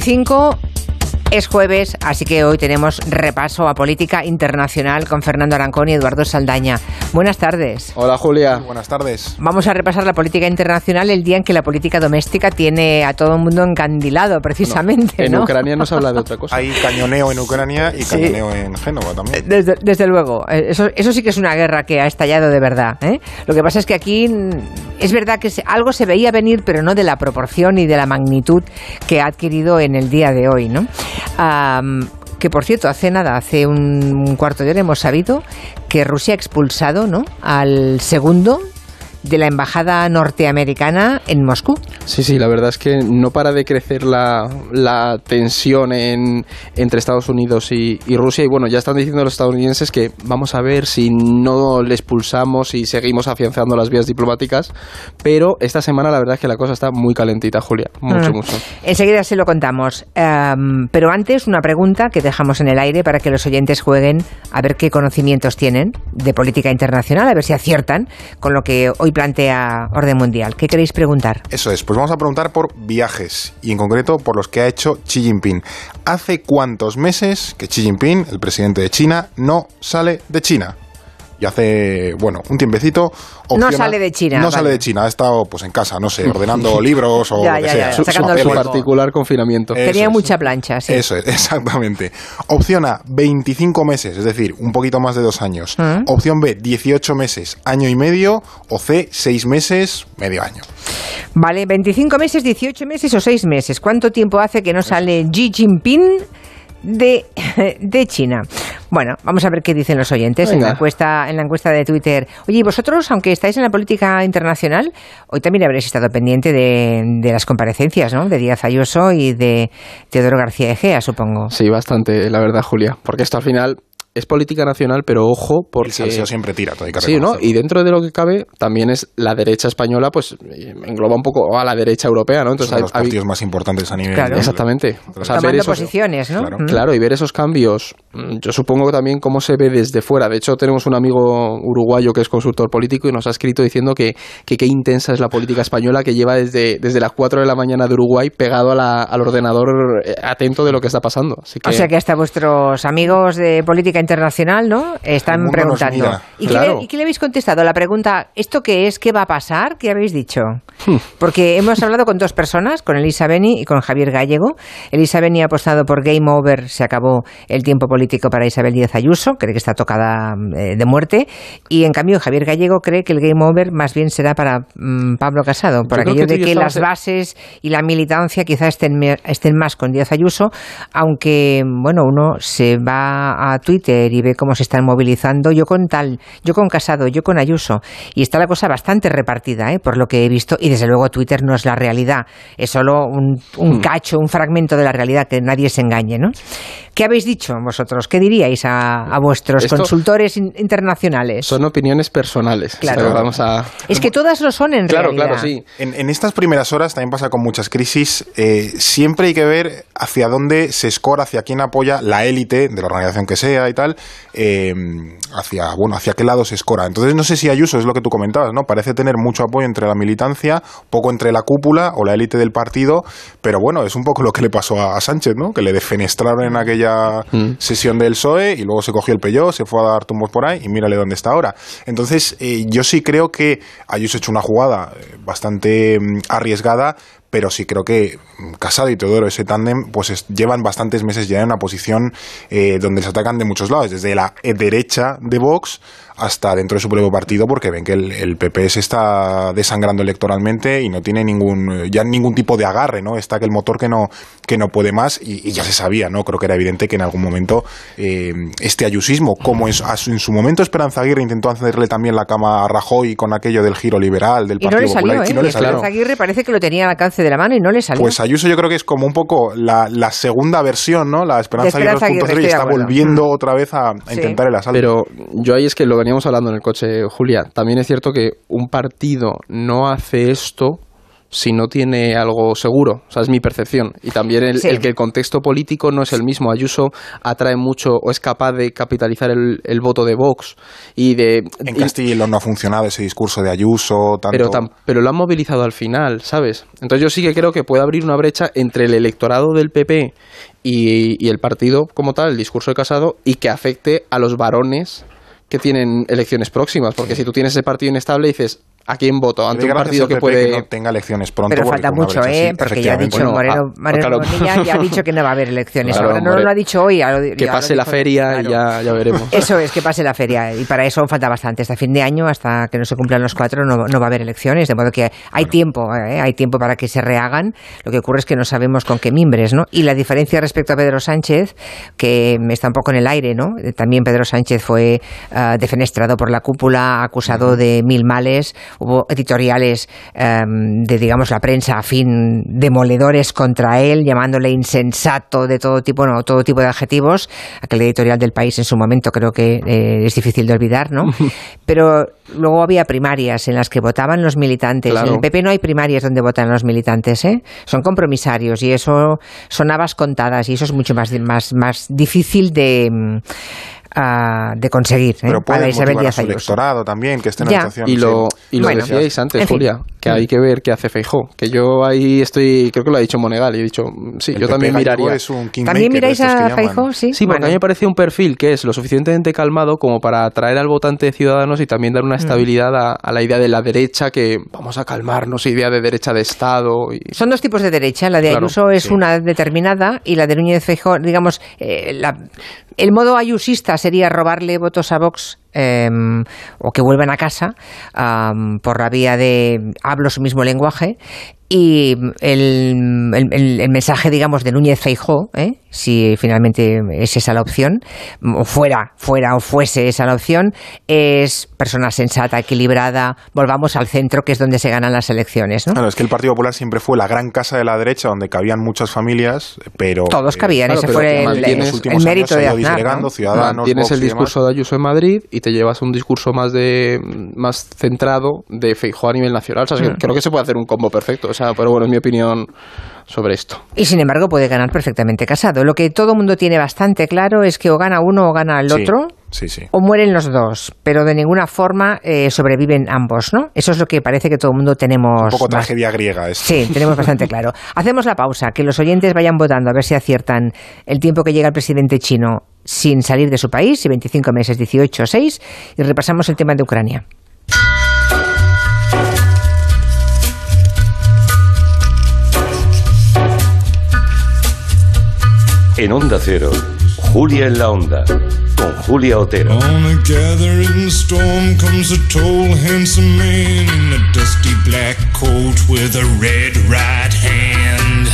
25 es jueves, así que hoy tenemos repaso a política internacional con Fernando Arancón y Eduardo Saldaña. Buenas tardes. Hola Julia. Buenas tardes. Vamos a repasar la política internacional el día en que la política doméstica tiene a todo el mundo encandilado, precisamente. en ¿no? Ucrania no se habla de otra cosa. Hay cañoneo en Ucrania y Sí. cañoneo en Génova también. Desde, desde luego, Eh, eso, eso sí que es una guerra que ha estallado de verdad. ¿eh? Lo que pasa es que aquí mm, es verdad que se- algo se veía venir, pero no de la proporción y de la magnitud que ha adquirido en el día de hoy. ¿no? Que por cierto, hace nada, hace un cuarto de hora hemos sabido que Rusia ha expulsado ¿no? al segundo de la embajada norteamericana en Moscú. Sí, sí, la verdad es que no para de crecer la, la tensión en, entre Estados Unidos y, y Rusia. Y bueno, ya están diciendo los estadounidenses que vamos a ver si no les pulsamos y seguimos afianzando las vías diplomáticas. Pero esta semana la verdad es que la cosa está muy calentita, Julia. Mucho, Mm. mucho. Enseguida se lo contamos. Em, pero antes, una pregunta que dejamos en el aire para que los oyentes jueguen a ver qué conocimientos tienen de política internacional, a ver si aciertan con lo que hoy plantea Orden Mundial. ¿Qué queréis preguntar? Eso es, pues vamos a preguntar por viajes y en concreto por los que ha hecho Xi Jinping. ¿Hace cuántos meses que Xi Jinping, el presidente de China, no sale de China? Y hace, bueno, un tiempecito... No sale de China, No vale. sale de China, ha estado pues en casa, no sé, ordenando libros o Ya, lo que ya, sea. ya, Su, sacando su particular confinamiento. Eh, Tenía es. mucha plancha, sí. Eso es, exactamente. Opción A, 25 meses, es decir, un poquito más de dos años. Mm. Opción B, 18 meses, año y medio. O C, 6 meses, medio año. Vale, 25 meses, 18 meses o 6 meses. ¿Cuánto tiempo hace que no sale Xi Jinping de, de China? Bueno, vamos a ver qué dicen los oyentes en la, encuesta, en la encuesta de Twitter. Oye, y vosotros, aunque estáis en la política internacional, hoy también habréis estado pendiente de, de las comparecencias, ¿no? De Díaz Ayuso y de Teodoro García Egea, supongo. Sí, bastante, la verdad, Julia. Porque esto al final es política nacional, pero ojo, porque... El salseo siempre tira, todo hay que Sí, ¿no? Y dentro de lo que cabe, también es la derecha española, pues eh, engloba un poco a la derecha europea, ¿no? Entonces, Entonces, los hay- hay- partidos más importantes a nivel... Claro. Exactamente. O sea, Tomando esos- posiciones, ¿no? Claro. Mm. Claro, y ver esos cambios, mm, yo supongo que también cómo se ve desde fuera. De hecho, tenemos un amigo uruguayo que es consultor político y nos ha escrito diciendo que que qué intensa es la política española, que lleva desde, desde las 4 de la mañana de Uruguay pegado a la- al ordenador eh, atento de lo que está pasando. Así que, O sea que hasta vuestros amigos de política internacional, ¿no? Están preguntando. mira. ¿Y, Claro. qué le, y qué le habéis contestado? La pregunta, ¿esto qué es? ¿Qué va a pasar? ¿Qué habéis dicho? Hmm. Porque hemos hablado con dos personas, con Elisa Beni y con Javier Gallego. Elisa Beni ha apostado por Game Over, se acabó el tiempo político para Isabel Díaz Ayuso, cree que está tocada eh, de muerte. Y en cambio, Javier Gallego cree que el Game Over más bien será para mm, Pablo Casado, por Yo creo aquello que de que las bases y la militancia quizá estén, me- estén más con Díaz Ayuso, aunque bueno, uno se va a Twitter y ve cómo se están movilizando, yo con tal, yo con Casado, yo con Ayuso, y está la cosa bastante repartida, ¿eh? por lo que he visto, y desde luego Twitter no es la realidad, es solo un, un cacho, un fragmento de la realidad, que nadie se engañe, ¿no? ¿Qué habéis dicho vosotros? ¿Qué diríais a, a vuestros Esto- consultores in- internacionales? son opiniones personales. Claro. Vamos a... Es que todas lo son en Claro, realidad. claro, sí. En, en estas primeras horas, también pasa con muchas crisis, eh, siempre hay que ver hacia dónde se escora, hacia quién apoya la élite de la organización que sea y tal, eh, hacia, bueno, hacia qué lado se escora. Entonces, no sé si Ayuso es lo que tú comentabas, ¿no? Parece tener mucho apoyo entre la militancia, poco entre la cúpula o la élite del partido, pero bueno, es un poco lo que le pasó a, a Sánchez, ¿no? Que le defenestraron en aquella sesión del PSOE y luego se cogió el pelló, se fue a dar tumbos por ahí y mírale dónde está ahora. Entonces, eh, yo sí creo que Ayuso ha hecho una jugada eh, bastante mm, arriesgada, pero sí creo que mm, Casado y Teodoro, ese tándem, pues es- llevan bastantes meses ya en una posición eh, donde se atacan de muchos lados, desde la eh, derecha de Vox hasta dentro de su propio partido, porque ven que el, el PP se está desangrando electoralmente y no tiene ningún eh, ya ningún tipo de agarre, ¿no? Está que el motor que no que no puede más y, y ya se sabía, ¿no? Creo que era evidente que en algún momento eh, este ayusismo, como en, en su momento Esperanza Aguirre intentó hacerle también la cama a Rajoy con aquello del giro liberal del Y no Partido le salió, Popular, ¿eh? y no le salió. Esperanza Aguirre parece que lo tenía al alcance de la mano y no le salió. Pues Ayuso yo creo que es como un poco la, la segunda versión, ¿no? La Esperanza, Aguirre 2.0 Aguirre, de está volviendo Mm. otra vez a, a Sí. intentar el asalto. Pero yo ahí es que lo veníamos hablando en el coche, Julia. También es cierto que un partido no hace esto si no tiene algo seguro. O sea, es mi percepción. Y también el, Sí. el que el contexto político no es el mismo. Ayuso atrae mucho o es capaz de capitalizar el, el voto de Vox y de... En Castilla no ha funcionado ese discurso de Ayuso, tanto... pero, tam- pero lo han movilizado al final, ¿sabes? Entonces yo sí que creo que puede abrir una brecha entre el electorado del PP y, y el partido como tal, el discurso de Casado, y que afecte a los varones que tienen elecciones próximas. Porque si tú tienes ese partido inestable, dices, ¿a quién voto? Ante un partido que puede... que no tenga elecciones pronto. Pero falta mucho, ¿eh? así, Porque ya ha dicho Bueno, Moreno, ah, Moreno claro. Ya ha dicho que no va a haber elecciones. Claro, Ahora no Moreno. lo ha dicho hoy. ya lo- que pase la feria y claro. ya, ya veremos. Eso es, que pase la feria. Y para eso falta bastante. Hasta fin de año, hasta que no se cumplan los cuatro, no, no va a haber elecciones. De modo que hay tiempo, ¿eh? hay tiempo para que se rehagan. Lo que ocurre es que no sabemos con qué mimbres, ¿no? Y la diferencia respecto a Pedro Sánchez, que está un poco en el aire, ¿no? Eh, También Pedro Sánchez fue ah, defenestrado por la cúpula, acusado de mil males. Hubo editoriales em, de, digamos, la prensa afín demoledores contra él, llamándole insensato de todo tipo, no, todo tipo de adjetivos. Aquel editorial del país en su momento creo que eh, es difícil de olvidar, ¿no? Pero luego había primarias en las que votaban los militantes. Claro. En el PP no hay primarias donde votan los militantes, ¿eh? Son compromisarios y eso son habas contadas y eso es mucho más, más, más difícil de, mm, de conseguir ¿eh? Pero para puede Isabel motivar a su electorado también, que esté en la situación. Y lo, sí. y lo Bueno, decíais antes, en fin. Julia, que hay que ver qué hace Feijó. Que yo ahí estoy, creo que lo ha dicho Monegal, y he dicho, mm, sí, El yo PP también miraría. es un kingmaker ¿También miráis a. Feijóo? Sí, Sí, porque Bueno. a mí me parece un perfil que es lo suficientemente calmado como para atraer al votante de Ciudadanos y también dar Mm. una estabilidad a, a la idea de la derecha, que vamos a calmarnos, idea de derecha de Estado. Y... Son dos tipos de derecha. La de Claro, Ayuso es sí. una determinada y la de Núñez Feijóo, digamos, eh, la- el modo ayusista sería robarle votos a Vox eh, o que vuelvan a casa por la vía de hablo su mismo lenguaje y el, el- el- el mensaje, digamos, de Núñez Feijóo, ¿eh? si finalmente es esa la opción, o fuera, fuera o fuese esa la opción, es persona sensata, equilibrada, volvamos al centro, que es donde se ganan las elecciones, ¿no? Claro, es que el Partido Popular siempre fue la gran casa de la derecha donde cabían muchas familias, pero... Todos eh, cabían, claro, ese fue que el, el mérito años de Aznar. Ciudadanos, Tienes Vox el discurso de Ayuso en Madrid y te llevas un discurso más de más centrado de Feijóo a nivel nacional. O sea, es que Mm. creo que se puede hacer un combo perfecto. Pero bueno, es mi opinión sobre esto. Y sin embargo puede ganar perfectamente casado. Lo que todo el mundo tiene bastante claro es que o gana uno o gana el Sí, otro. Sí, sí. O mueren los dos, pero de ninguna forma eh, sobreviven ambos, ¿no? Eso es lo que parece que todo el mundo tenemos. Un poco tragedia griega esto. Sí, tenemos bastante claro. Hacemos la pausa, que los oyentes vayan votando a ver si aciertan el tiempo que llega el presidente chino sin salir de su país, si 25 meses, 18 o 6, y repasamos el tema de Ucrania. En Onda Cero, Julia en la Onda, con Julia Otero. On a gathering storm comes a tall, handsome man in a dusty black coat with a red right hand.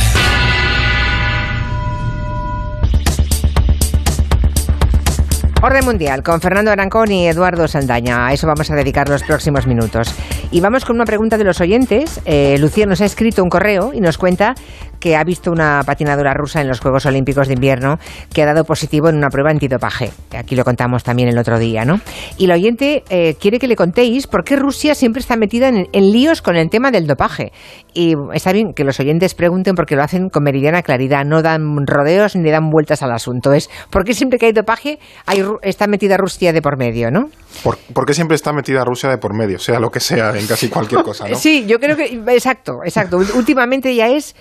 Orden Mundial con Fernando Arancón y Eduardo Saldaña. A eso vamos a dedicar los próximos minutos. Y vamos con una pregunta de los oyentes. Eh, Lucía nos ha escrito un correo y nos cuenta que ha visto una patinadora rusa en los Juegos Olímpicos de Invierno que ha dado positivo en una prueba antidopaje. Aquí lo contamos también el otro día, ¿no? Y la oyente eh, quiere que le contéis por qué Rusia siempre está metida en, en líos con el tema del dopaje. Y está bien que los oyentes pregunten porque lo hacen con meridiana claridad, no dan rodeos ni dan vueltas al asunto. Es por qué siempre que hay dopaje hay, está metida Rusia de por medio, ¿no? ¿Por, por qué siempre está metida Rusia de por medio? Sea lo que sea, en casi cualquier cosa, ¿no? Sí, yo creo que exacto, exacto. Últimamente ya es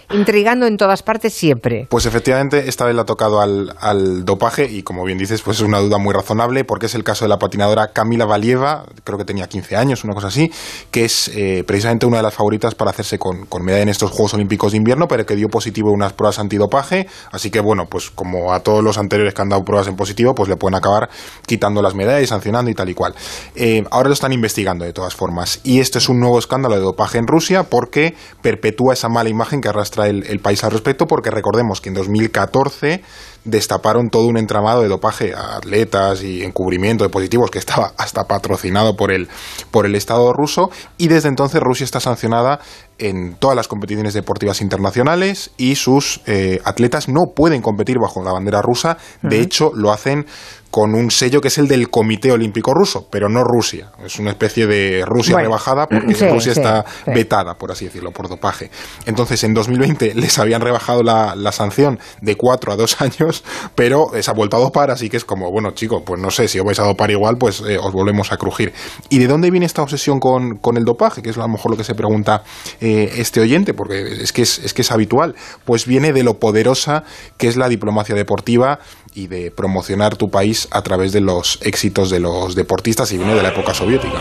en todas partes siempre. Pues efectivamente, esta vez le ha tocado al, dopaje y como bien dices, pues es una duda muy razonable porque es el caso de la patinadora Camila Valieva, creo que tenía 15 años, una cosa así, que es eh, precisamente una de las favoritas para hacerse con, con medalla en estos Juegos Olímpicos de Invierno, pero que dio positivo unas pruebas antidopaje, así que bueno, pues como a todos los anteriores que han dado pruebas en positivo, pues le pueden acabar quitando las medallas, sancionando y tal y cual. Eh, ahora lo están investigando de todas formas y esto es un nuevo escándalo de dopaje en Rusia porque perpetúa esa mala imagen que arrastra el país al respecto porque recordemos que en 2014 destaparon todo un entramado de dopaje a atletas y encubrimiento de positivos que estaba hasta patrocinado por el, por el Estado ruso y desde entonces Rusia está sancionada en todas las competiciones deportivas internacionales y sus eh, atletas no pueden competir bajo la bandera rusa. De hecho, lo hacen con un sello que es el del Comité Olímpico Ruso, pero no Rusia. Es una especie de Rusia Bueno, rebajada porque sí, Rusia sí, está sí. vetada, por así decirlo, por dopaje. Entonces, en 2020 les habían rebajado la, la sanción de cuatro a dos años, pero eh, se ha vuelto a dopar, así que es como, bueno, chicos, pues no sé, si os vais a dopar igual, pues eh, os volvemos a crujir. ¿Y de dónde viene esta obsesión con, con el dopaje? Que es a lo mejor lo que se pregunta eh, este oyente, porque es que es, es que es habitual. Pues viene de lo poderosa que es la diplomacia deportiva y de promocionar tu país a través de los éxitos de los deportistas y viene de la época soviética.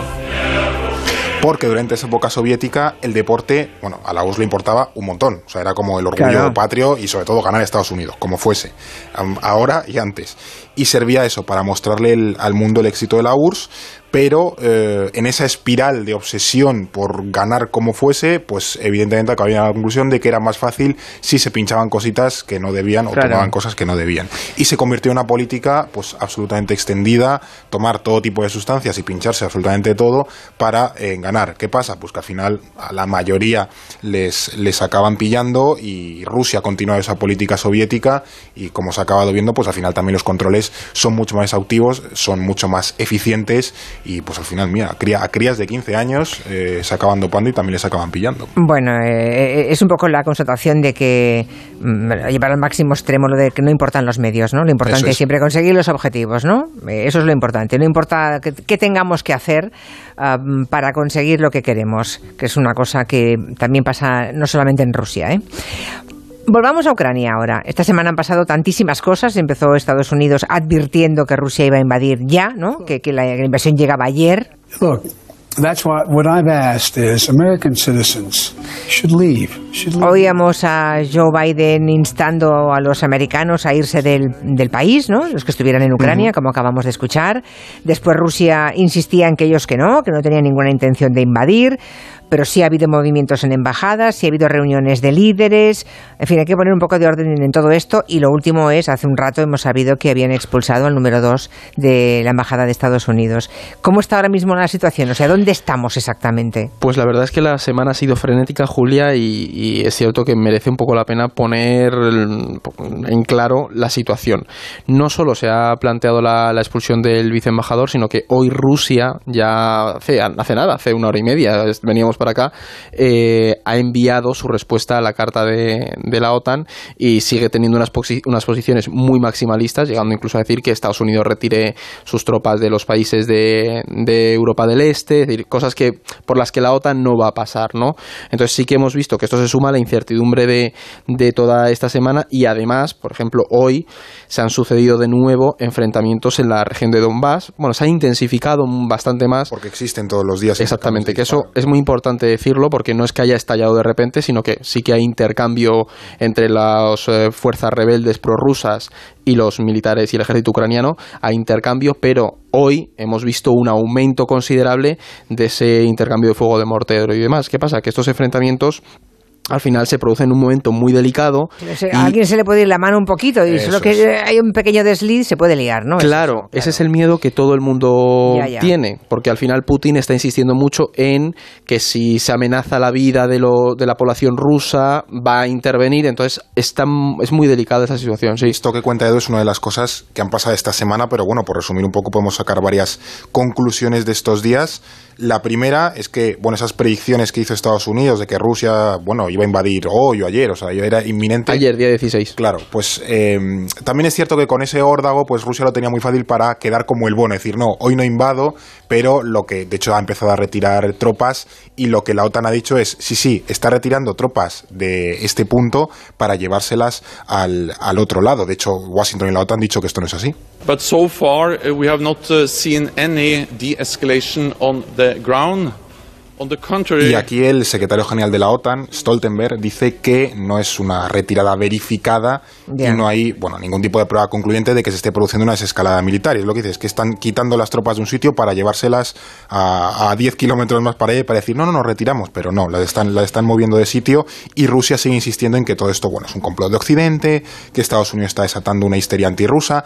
Porque durante esa época soviética el deporte, bueno, a la URSS le importaba un montón. O sea, era como el orgullo Claro. patrio y sobre todo ganar a Estados Unidos, como fuese, ahora y antes. Y servía eso para mostrarle el- al mundo el éxito de la URSS, pero eh, en esa espiral de obsesión por ganar como fuese, pues evidentemente acababa a la conclusión de que era más fácil si se pinchaban cositas que no debían o Claro. tomaban cosas que no debían. Y se convirtió en una política pues absolutamente extendida, tomar todo tipo de sustancias y pincharse absolutamente todo para eh, ganar. ¿Qué pasa? Pues que al final a la mayoría les, les acaban pillando y Rusia ha continuado esa política soviética y como se ha acabado viendo, pues al final también los controles son mucho más exhaustivos, son mucho más eficientes y pues al final, mira, a, cría- a crías de 15 años eh, se acaban dopando y también les acaban pillando. Bueno, eh, es un poco la constatación de que mm, llevar al máximo extremo lo de que no importan los medios, ¿no? Lo importante es es. siempre conseguir los objetivos, ¿no? Eh, Eso es lo importante. No importa qué, tengamos que hacer ah, para conseguir lo que queremos, que es una cosa que también pasa no solamente en Rusia, ¿eh? Volvamos a Ucrania ahora. Esta semana han pasado tantísimas cosas. Empezó Estados Unidos advirtiendo que Rusia iba a invadir ya, ¿no? Que, que la invasión llegaba ayer. Look, that's what what I've asked is American citizens should leave. Oíamos a Joe Biden instando a los americanos a irse del, del país, ¿no? Los que estuvieran en Ucrania, como acabamos de escuchar. Después Rusia insistía en que ellos que no, que no tenían ninguna intención de invadir. Pero sí ha habido movimientos en embajadas, sí ha habido reuniones de líderes. En fin, hay que poner un poco de orden en todo esto. Y lo último es, hace un rato hemos sabido que habían expulsado al número dos de la Embajada de Estados Unidos. ¿Cómo está ahora mismo la situación? O sea, ¿dónde estamos exactamente? Pues la verdad es que la semana ha sido frenética, Julia, y, y es cierto que merece un poco la pena poner en claro la situación. No solo se ha planteado la, expulsión del viceembajador, sino que hoy Rusia, ya hace, hace nada, hace una hora y media, veníamos para acá, eh, ha enviado su respuesta a la carta de, la OTAN y sigue teniendo unas, posi- unas posiciones muy maximalistas, llegando incluso a decir que Estados Unidos retire sus tropas de los países de, de Europa del Este, es decir, cosas que por las que la OTAN no va a pasar, ¿no? Entonces sí que hemos visto que esto se suma a la incertidumbre de, de toda esta semana y además, por ejemplo, hoy se han sucedido de nuevo enfrentamientos en la región de Donbass. Bueno, se ha intensificado bastante más. Porque existen todos los días. Exactamente, que eso es muy importante decirlo porque no es que haya estallado de repente, sino que sí que hay intercambio entre las eh, fuerzas rebeldes prorrusas y los militares y el ejército ucraniano, hay intercambio, pero hoy hemos visto un aumento considerable de ese intercambio de fuego de mortero y demás. ¿Qué pasa? Que estos enfrentamientos al final se producen en un momento muy delicado. Se- y- A alguien se le puede ir la mano un poquito y solo que es. hay un pequeño desliz se puede liar, ¿no? Es Claro, eso, ese es el miedo que todo el mundo Ya, ya. tiene, porque al final Putin está insistiendo mucho en que si se amenaza la vida de, lo, de la población rusa, va a intervenir, entonces está, es muy delicada esa situación, sí. Esto que cuenta Edu es una de las cosas que han pasado esta semana, pero bueno, por resumir un poco podemos sacar varias conclusiones de estos días. La primera es que, bueno, esas predicciones que hizo Estados Unidos de que Rusia, bueno, iba a invadir hoy o ayer, o sea, ya era inminente. Ayer, día 16. Claro, pues eh, también es cierto que con ese órdago, pues Rusia lo tenía muy fácil para quedar como el bono, es decir, no, hoy no invado, pero lo que, de hecho, ha empezado a retirar tropas y lo que la OTAN ha dicho es, sí, sí, está retirando tropas de este punto para llevárselas al, al otro lado. De hecho, Washington y la OTAN han dicho que esto no es así. But so far, uh, we have not uh, seen any de-escalation on the ground. On the contrary, Y aquí el secretario general de la OTAN, Stoltenberg, dice que no es una retirada verificada y no hay bueno, ningún tipo de prueba concluyente de que se esté produciendo una desescalada militar. Y es lo que dice, es que están quitando las tropas de un sitio para llevárselas a, a 10 kilómetros más para allá y para decir, no, no, nos retiramos, pero no, las están, las están moviendo de sitio y Rusia sigue insistiendo en que todo esto bueno, es un complot de Occidente, que Estados Unidos está desatando una histeria antirrusa.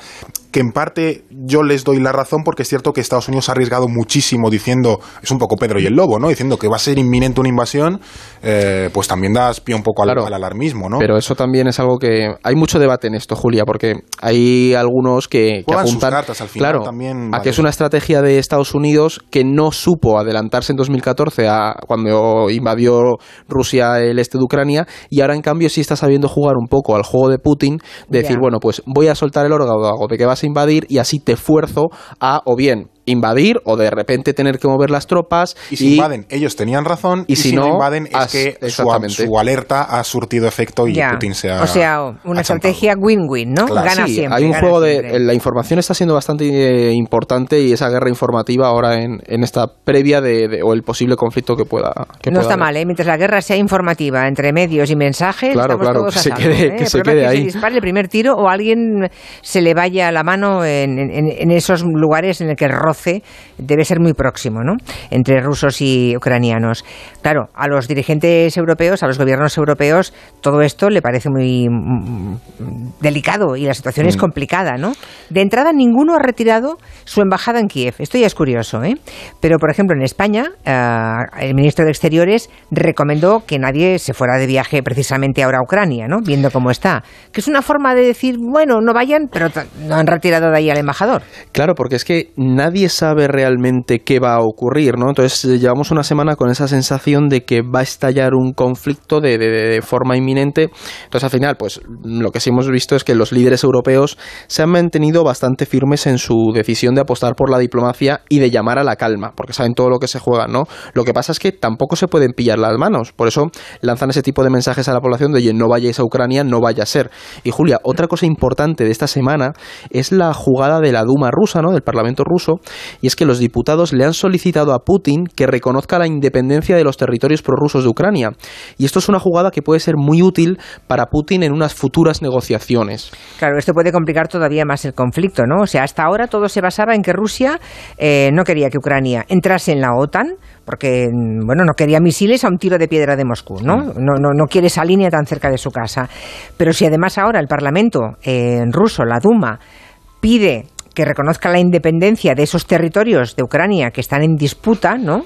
que en parte yo les doy la razón porque es cierto que Estados Unidos ha arriesgado muchísimo diciendo, es un poco Pedro y el Lobo, ¿no? Diciendo que va a ser inminente una invasión, eh, pues también das pie un poco al, Claro. al alarmismo, ¿no? Pero eso también es algo que hay mucho debate en esto, Julia, porque hay algunos que, que apuntan cartas al final claro, también, a que es una estrategia de Estados Unidos que no supo adelantarse en 2014 a cuando invadió Rusia el este de Ucrania y ahora en cambio sí está sabiendo jugar un poco al juego de Putin de decir, bueno, pues voy a soltar el órgano de que vas a invadir y así te fuerzo a o bien invadir o de repente tener que mover las tropas y si invaden, ellos tenían razón, y y, si si, no, no, invaden, es has- que su, su alerta ha surtido efecto y Ya. Putin se ha o sea, una estrategia win-win, ¿no? Claro. Gana Sí, siempre. hay un gana juego siempre. de... La información está siendo bastante eh, importante y esa guerra informativa ahora en, en esta previa de, de- o el posible conflicto que pueda... que no pueda está haber. mal, ¿eh? Mientras la guerra sea informativa, entre medios y mensajes, Claro, estamos claro, todos que a se salvo, quede- ¿eh? que El se quede es que ahí. se dispare el primer tiro o alguien se le vaya la mano en, en- en esos lugares en el que el roce debe ser muy próximo, ¿no? Entre rusos y ucranianos. Claro, a los dirigentes europeos, a los gobiernos europeos, todo esto le parece muy mm, delicado y la situación Mm. es complicada, ¿no? De entrada, ninguno ha retirado su embajada en Kiev. Esto ya es curioso, ¿eh? Pero, por ejemplo, en España, eh, el ministro de Exteriores recomendó que nadie se fuera de viaje precisamente ahora a Ucrania, ¿no? Viendo cómo está. Que es una forma de decir, bueno, no vayan, pero no han retirado de ahí al embajador. Claro, porque es que nadie sabe realmente qué va a ocurrir, ¿no? Entonces eh, llevamos una semana con esa sensación de que va a estallar un conflicto de, forma inminente. Entonces al final, pues lo que sí hemos visto es que los líderes europeos se han mantenido bastante firmes en su decisión de apostar por la diplomacia y de llamar a la calma, porque saben todo lo que se juega, ¿no? Lo que pasa es que tampoco se pueden pillar las manos, por eso lanzan ese tipo de mensajes a la población de, oye, no vayáis a Ucrania, no vaya a ser. Y Julia, otra cosa importante de esta semana es la jugada de la Duma rusa, ¿no? Del Parlamento ruso, y es que los diputados le han solicitado a Putin que reconozca la independencia de los territorios prorrusos de Ucrania. Y esto es una jugada que puede ser muy útil para Putin en unas futuras negociaciones. Claro, esto puede complicar todavía más el conflicto, ¿no? O sea, hasta ahora todo se basaba en que Rusia eh, no quería que Ucrania entrase en la OTAN, porque, mm, bueno, no quería misiles a un tiro de piedra de Moscú, ¿no? No, no, no quiere esa línea tan cerca de su casa. Pero si además ahora el Parlamento eh, en ruso, la Duma, pide que reconozca la independencia de esos territorios de Ucrania que están en disputa, ¿no?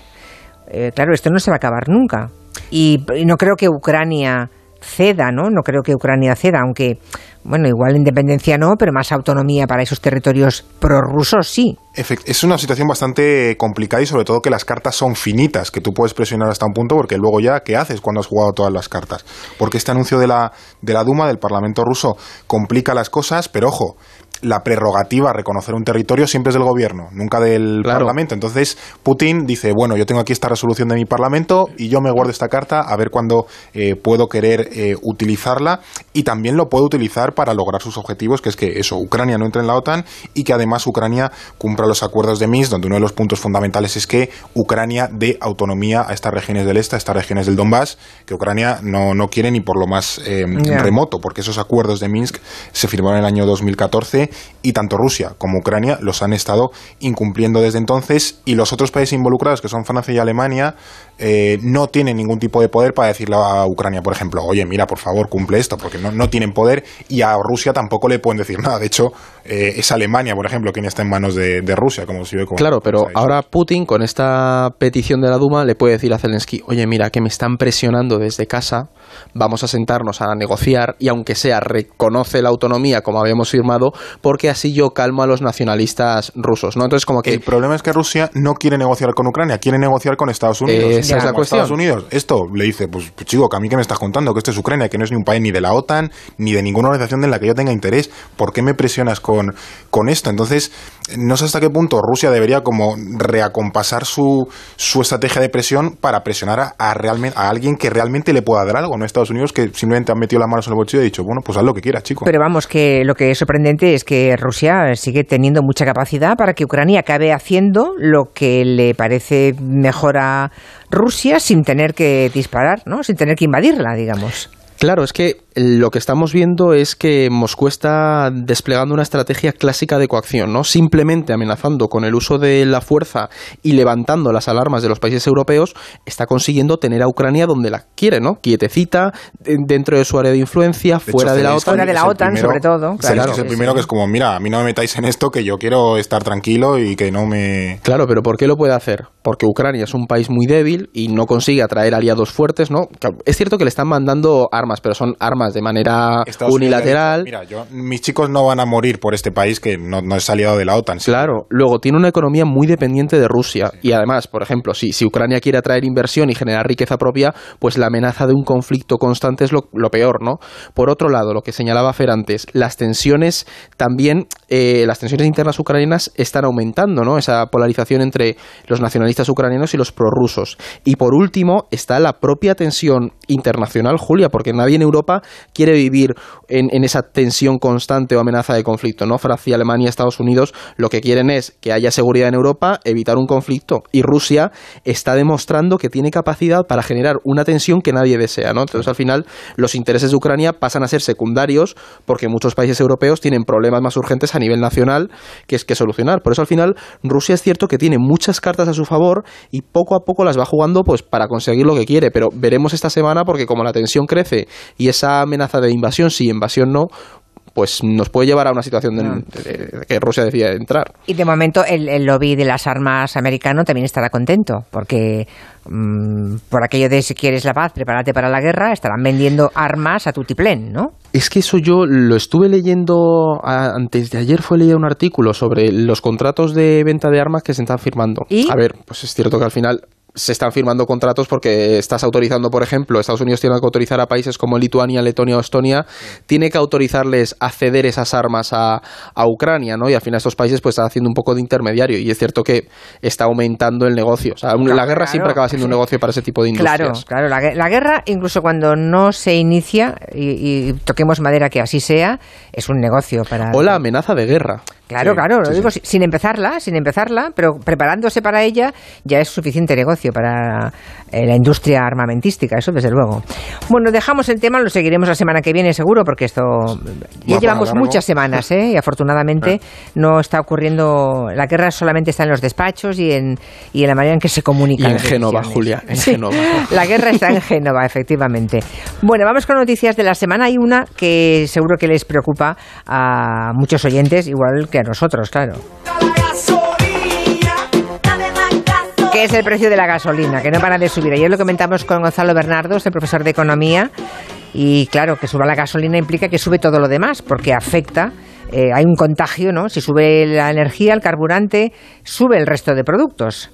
Eh, claro, esto no se va a acabar nunca. Y, y no creo que Ucrania ceda, ¿no? No creo que Ucrania ceda, aunque, bueno, igual independencia no, pero más autonomía para esos territorios prorrusos sí. Es una situación bastante complicada y sobre todo que las cartas son finitas, que tú puedes presionar hasta un punto porque luego ya, ¿qué haces cuando has jugado todas las cartas? Porque este anuncio de la, de la Duma, del Parlamento ruso, complica las cosas, pero ojo, la prerrogativa a reconocer un territorio siempre es del gobierno, nunca del Claro. Parlamento. Entonces, Putin dice, bueno, yo tengo aquí esta resolución de mi Parlamento y yo me guardo esta carta a ver cuándo eh, puedo querer eh, utilizarla y también lo puedo utilizar para lograr sus objetivos, que es que eso, Ucrania no entre en la OTAN y que además Ucrania cumpla los acuerdos de Minsk, donde uno de los puntos fundamentales es que Ucrania dé autonomía a estas regiones del este, a estas regiones del Donbass, que Ucrania no, no quiere ni por lo más eh, remoto, porque esos acuerdos de Minsk se firmaron en el año 2014 y tanto Rusia como Ucrania los han estado incumpliendo desde entonces y los otros países involucrados, que son Francia y Alemania, eh, no tienen ningún tipo de poder para decirle a Ucrania, por ejemplo, oye, mira, por favor, cumple esto, porque no, no tienen poder y a Rusia tampoco le pueden decir nada. De hecho, eh, es Alemania, por ejemplo, quien está en manos de, de Rusia, como se ve como Claro, pero ahora Putin con esta petición de la Duma le puede decir a Zelensky, oye, mira, que me están presionando desde casa, vamos a sentarnos a negociar y aunque sea reconoce la autonomía como habíamos firmado, porque así yo calmo a los nacionalistas rusos, ¿no? Entonces como que El problema es que Rusia no quiere negociar con Ucrania, quiere negociar con Estados Unidos. Esa Y es la como cuestión. Estados Unidos, esto le dice, pues, pues, chico, que a mí que me estás contando que esto es Ucrania, que no es ni un país ni de la OTAN, ni de ninguna organización en la que yo tenga interés. ¿Por qué me presionas con, con esto? Entonces, no sé hasta qué punto Rusia debería como reacompasar su, su estrategia de presión para presionar a, a, realmente, a alguien que realmente le pueda dar algo, no Estados Unidos que simplemente han metido las manos en el bolsillo y ha dicho, bueno, pues haz lo que quieras, chico. Pero vamos, que lo que es sorprendente es que Rusia sigue teniendo mucha capacidad para que Ucrania acabe haciendo lo que le parece mejor a Rusia sin tener que disparar, ¿no? Sin tener que invadirla, digamos. Claro, es que lo que estamos viendo es que Moscú está desplegando una estrategia clásica de coacción, ¿no? Simplemente amenazando con el uso de la fuerza y levantando las alarmas de los países europeos, está consiguiendo tener a Ucrania donde la quiere, ¿no? Quietecita, de- dentro de su área de influencia, De fuera hecho, de la OTAN. Fuera de la OTAN, sobre todo, claro. es el primero que es como, mira, a mí no me metáis en esto, que yo quiero estar tranquilo y que no me... Claro, pero ¿por qué lo puede hacer? Porque Ucrania es un país muy débil y no consigue atraer aliados fuertes, ¿no? Es cierto que le están mandando armas, pero son armas de manera Estados unilateral. dicho, Mira, yo, mis chicos no van a morir por este país que no, no es aliado de la OTAN. sí. Claro, luego tiene una economía muy dependiente de Rusia y además, por ejemplo, si, si Ucrania quiere atraer inversión y generar riqueza propia, pues la amenaza de un conflicto constante es lo, lo peor, ¿no? Por otro lado, lo que señalaba Fer antes, las tensiones también, eh, las tensiones internas ucranianas están aumentando, ¿no? Esa polarización entre los nacionalistas ucranianos y los prorrusos. Y por último, está la propia tensión internacional, Julia, porque nadie en Europa quiere vivir en, esa tensión constante o amenaza de conflicto, ¿no? Francia, Alemania, Estados Unidos lo que quieren es que haya seguridad en Europa, evitar un conflicto. Y Rusia está demostrando que tiene capacidad para generar una tensión que nadie desea. Entonces, al final, los intereses de Ucrania pasan a ser secundarios porque muchos países europeos tienen problemas más urgentes a nivel nacional que es que solucionar. Por eso, al final, Rusia es cierto que tiene muchas cartas a su favor y poco a poco las va jugando pues para conseguir lo que quiere. Pero veremos esta semana porque como la tensión crece y esa amenaza de invasión sí, invasión no, pues nos puede llevar a una situación de, de- de que Rusia decida entrar. Y de momento el, el lobby de las armas americano también estará contento, porque mm, por aquello de si quieres la paz, prepárate para la guerra, estarán vendiendo armas a tutiplén, ¿no? Es que eso yo lo estuve leyendo a- antes de ayer, fue leer un artículo sobre los contratos de venta de armas que se están firmando. ¿Y? A ver, pues es cierto que al final se están firmando contratos porque estás autorizando, por ejemplo, Estados Unidos tiene que autorizar a países como Lituania, Letonia o Estonia, tiene que autorizarles a ceder esas armas a, a Ucrania, ¿no? Y al final estos países pues están haciendo un poco de intermediario y es cierto que está aumentando el negocio. O sea, un- la guerra Claro. siempre acaba siendo un negocio para ese tipo de Claro, industrias. claro. La, gue- la guerra, incluso cuando no se inicia, y, y toquemos madera que así sea, es un negocio para... O la amenaza de guerra. Claro, Sí, claro, lo digo sí. sin empezarla, sin empezarla, pero preparándose para ella ya es suficiente negocio para eh, la industria armamentística, eso desde luego. Bueno, dejamos el tema, lo seguiremos la semana que viene seguro, porque esto ya llevamos largo. muchas semanas, ¿eh? y afortunadamente no está ocurriendo, la guerra solamente está en los despachos y en, y en la manera en que se comunican. Y en Génova. Julia, en Génova. La guerra está en Génova, efectivamente. Bueno, vamos con noticias de la semana. Hay una que seguro que les preocupa a muchos oyentes, igual que a nosotros, claro. que es el precio de la gasolina, que no para de subir. Ayer lo comentamos con Gonzalo Bernardos, el profesor de Economía, y claro, que suba la gasolina implica que sube todo lo demás, porque afecta, eh, hay un contagio, ¿no? Si sube la energía, el carburante, sube el resto de productos.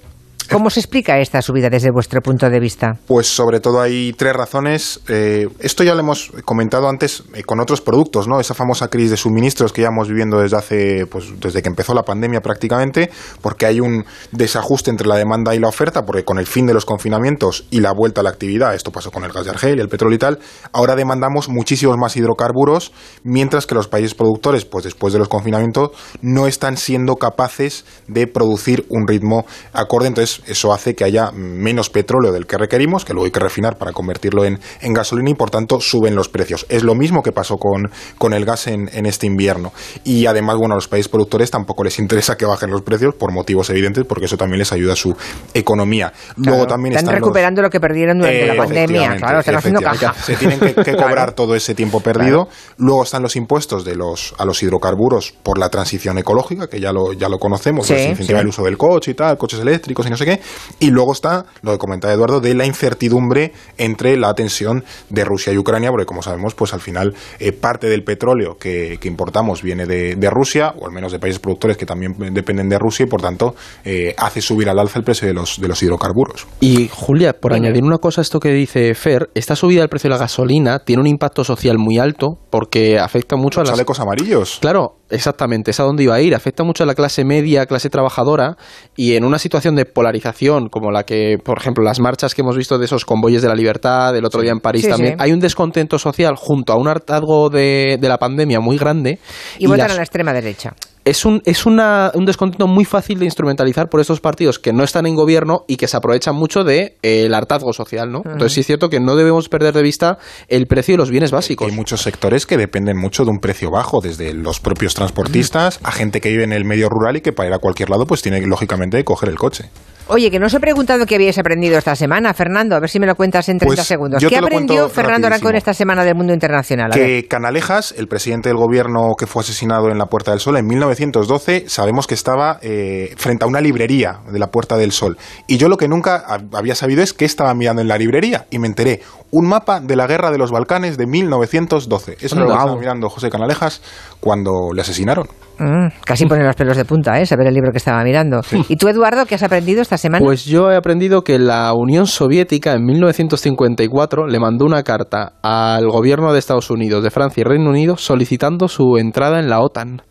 ¿Cómo se explica esta subida desde vuestro punto de vista? Pues sobre todo hay tres razones. Eh, esto ya lo hemos comentado antes eh, con otros productos, ¿no? Esa famosa crisis de suministros que llevamos viviendo desde hace, pues desde que empezó la pandemia prácticamente, porque hay un desajuste entre la demanda y la oferta, porque con el fin de los confinamientos y la vuelta a la actividad, esto pasó con el gas de Argel el petróleo y tal, ahora demandamos muchísimos más hidrocarburos, mientras que los países productores, pues después de los confinamientos, no están siendo capaces de producir un ritmo acorde. Entonces, eso hace que haya menos petróleo del que requerimos, que luego hay que refinar para convertirlo en, en gasolina y por tanto suben los precios. Es lo mismo que pasó con, con el gas en, en este invierno. Y además, bueno, a los países productores tampoco les interesa que bajen los precios por motivos evidentes, porque eso también les ayuda a su economía. Luego también están están los- recuperando lo que perdieron durante eh, la pandemia. efectivamente, Claro, están haciendo caja. Se tienen que, que Claro. cobrar todo ese tiempo perdido. Luego están los impuestos de los a los hidrocarburos por la transición ecológica, que ya lo, ya lo conocemos, Sí, se incentiva sí. el uso del coche y tal, coches eléctricos y no sé qué. Y luego está lo que comentaba Eduardo de la incertidumbre entre la tensión de Rusia y Ucrania, porque como sabemos, pues al final eh, parte del petróleo que, que importamos viene de, de Rusia, o al menos de países productores que también dependen de Rusia, y por tanto eh, hace subir al alza el precio de los, de los hidrocarburos. Y Julia, por añadir una cosa a esto que dice Fer, esta subida del precio de la gasolina tiene un impacto social muy alto porque afecta mucho a Los las... chalecos amarillos. Claro, exactamente, es a dónde iba a ir. Afecta mucho a la clase media, clase trabajadora y en una situación de polarización como la que, por ejemplo, las marchas que hemos visto de esos convoyes de la libertad, el otro día en París Sí, también, sí. hay un descontento social junto a un hartazgo de, de la pandemia muy grande. Y, votan las- a la extrema derecha. es un, es una- un descontento muy fácil de instrumentalizar por estos partidos que no están en gobierno y que se aprovechan mucho del de, el hartazgo social, ¿no? Entonces sí es cierto que no debemos perder de vista el precio de los bienes básicos. Hay muchos sectores que dependen mucho de un precio bajo, desde los propios transportistas a gente que vive en el medio rural y que para ir a cualquier lado pues tiene lógicamente que coger el coche. Oye, que no os he preguntado qué habíais aprendido esta semana, Fernando. A ver si me lo cuentas en 30 Pues, segundos. ¿Qué aprendió Fernando Arancón esta semana del mundo internacional? A ver. Que Canalejas, el presidente del gobierno que fue asesinado en la Puerta del Sol en 1912, sabemos que estaba eh, frente a una librería de la Puerta del Sol. Y yo lo que nunca hab- había sabido es qué estaba mirando en la librería. Y me enteré, un mapa de la guerra de los Balcanes de 1912. Eso lo estaba mirando José Canalejas cuando le asesinaron. Mm, casi pone los pelos de punta, ¿eh? Saber el libro que estaba mirando. ¿Y tú, Eduardo, qué has aprendido esta semana? Pues yo he aprendido que la Unión Soviética en 1954 le mandó una carta al gobierno de Estados Unidos, de Francia y Reino Unido solicitando su entrada en la OTAN.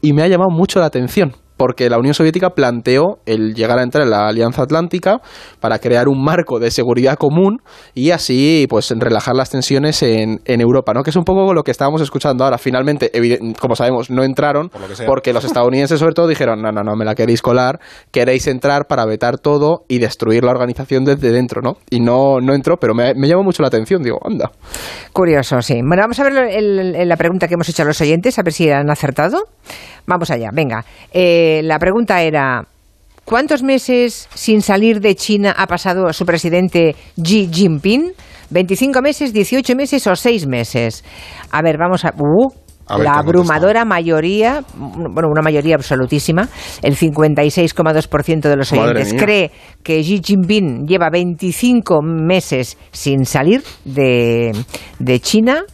Y me ha llamado mucho la atención, porque la Unión Soviética planteó el llegar a entrar en la Alianza Atlántica para crear un marco de seguridad común y así pues relajar las tensiones en, en Europa, ¿no? Que es un poco lo que estábamos escuchando ahora. Finalmente, como sabemos, no entraron Por lo porque los estadounidenses sobre todo dijeron, no, no, no, me la queréis colar, queréis entrar para vetar todo y destruir la organización desde dentro, ¿no? Y no, no entró, pero me, me llamó mucho la atención, digo, anda. Curioso, sí. Bueno, vamos a ver el- el- la pregunta que hemos hecho a los oyentes, a ver si han acertado. Vamos allá, venga. Eh, la pregunta era, ¿cuántos meses sin salir de China ha pasado su presidente Xi Jinping? ¿25 meses, 18 meses o 6 meses? A ver, vamos a... Uh, A ver la abrumadora mayoría, bueno, una mayoría absolutísima, el 56,2% de los oyentes cree que Xi Jinping lleva 25 meses sin salir de, de China,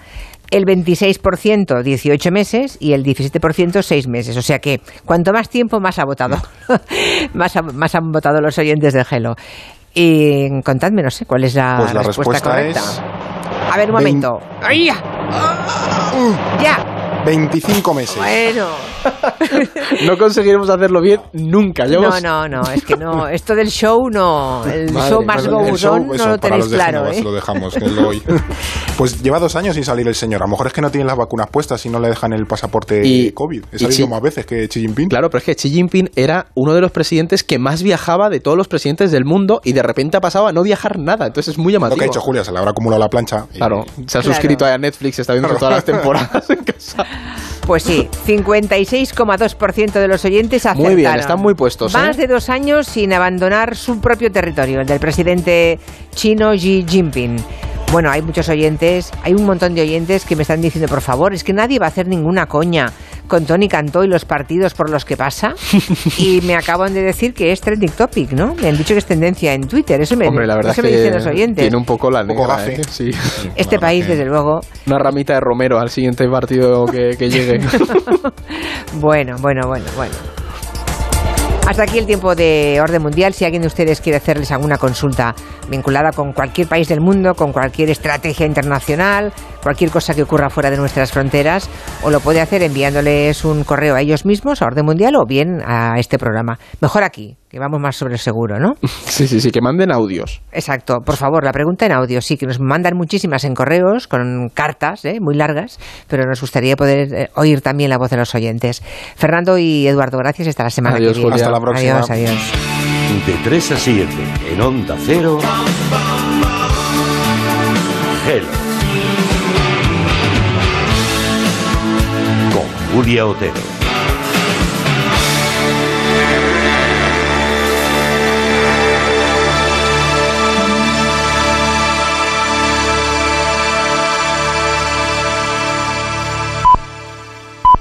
el 26% 18 meses y el 17% 6 meses. O sea que cuanto más tiempo, más ha votado. más, ha- más han votado los oyentes de Gelo. Y contadme, no sé, cuál es la, Pues la respuesta, respuesta correcta. A ver, un momento. ¡Ay, ya! ¡Ya! 25 meses. Bueno. No conseguiremos hacerlo bien nunca. No, Llevamos- no, no, es que no. Esto del show no. El Madre show más show, on no eso, lo tenéis claro, ¿eh? lo dejamos, que es lo hoy. Pues lleva dos años sin salir el señor. A lo mejor es que no tiene las vacunas puestas y no le dejan el pasaporte Y- COVID. He salido más veces que Xi Jinping. Claro, pero es que Xi Jinping era uno de los presidentes que más viajaba de todos los presidentes del mundo y de repente ha pasado a no viajar nada. Entonces es muy Lo llamativo. que ha hecho Julia, se le habrá acumulado la plancha. y- Claro, se ha Claro. suscrito a Netflix, está viendo todas las temporadas en casa. Pues sí, 56,2% de los oyentes acertaron. Muy bien, están muy puestos, ¿eh? Más de dos años sin abandonar su propio territorio, el del presidente chino Xi Jinping. Bueno, hay muchos oyentes, hay un montón de oyentes que me están diciendo, por favor, es que nadie va a hacer ninguna coña con Tony Cantó y los partidos por los que pasa. y me acaban de decir que es trending topic, ¿no? Me han dicho que es tendencia en Twitter. Eso me, Hombre, la verdad eso es me que dicen los oyentes. tiene un poco la poco negra. ¿eh? Sí. Este Bueno, país, desde luego, Una ramita de Romero al siguiente partido que, que llegue. Bueno, bueno, bueno, bueno. Hasta aquí el tiempo de orden mundial. Si alguien de ustedes quiere hacerles alguna consulta vinculada con cualquier país del mundo, con cualquier estrategia internacional, cualquier cosa que ocurra fuera de nuestras fronteras, o lo puede hacer enviándoles un correo a ellos mismos, a orden mundial, o bien a este programa. Mejor aquí, que vamos más sobre el seguro, ¿no? Sí, sí, sí, que manden audios. Exacto. Por favor, la pregunta en audio. Sí, que nos mandan muchísimas en correos, con cartas ¿eh? muy largas, pero nos gustaría poder eh, oír también la voz de los oyentes. Fernando y Eduardo, gracias. Hasta la semana Adiós, que viene. Julia. Hasta la próxima. Adiós, adiós. De 3 a 7 en Onda Cero. Hello. Con Julia Otero.